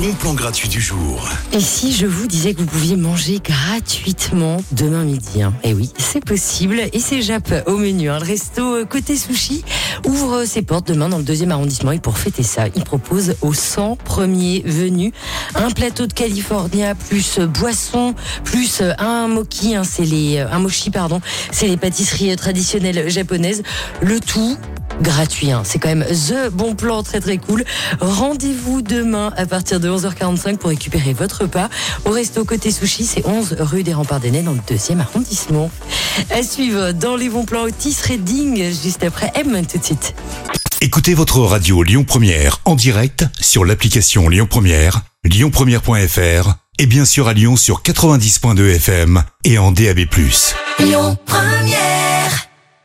Bon plan gratuit du jour. Et si je vous disais que vous pouviez manger gratuitement demain midi hein Eh oui, c'est possible. Et c'est Jap au menu. hein. Le resto euh, Côté Sushi ouvre ses portes demain dans le deuxième arrondissement. Et pour fêter ça, il propose aux 100 premiers venus un plateau de California plus euh, boisson plus euh, un mochi. hein, c'est les un mochi pardon. C'est les pâtisseries traditionnelles japonaises. Le tout gratuit. hein. C'est quand même the bon plan très très cool. Rendez-vous demain à partir de 11h45 pour récupérer votre repas au resto Côté Sushi. C'est 11 rue des Remparts des Nez dans le deuxième arrondissement. À suivre dans les bons plans Otis Redding juste après M tout de suite. Écoutez votre radio Lyon Première en direct sur l'application Lyon Première, lyonpremière.fr et bien sûr à Lyon sur 90.2 FM et en DAB+. Lyon Première.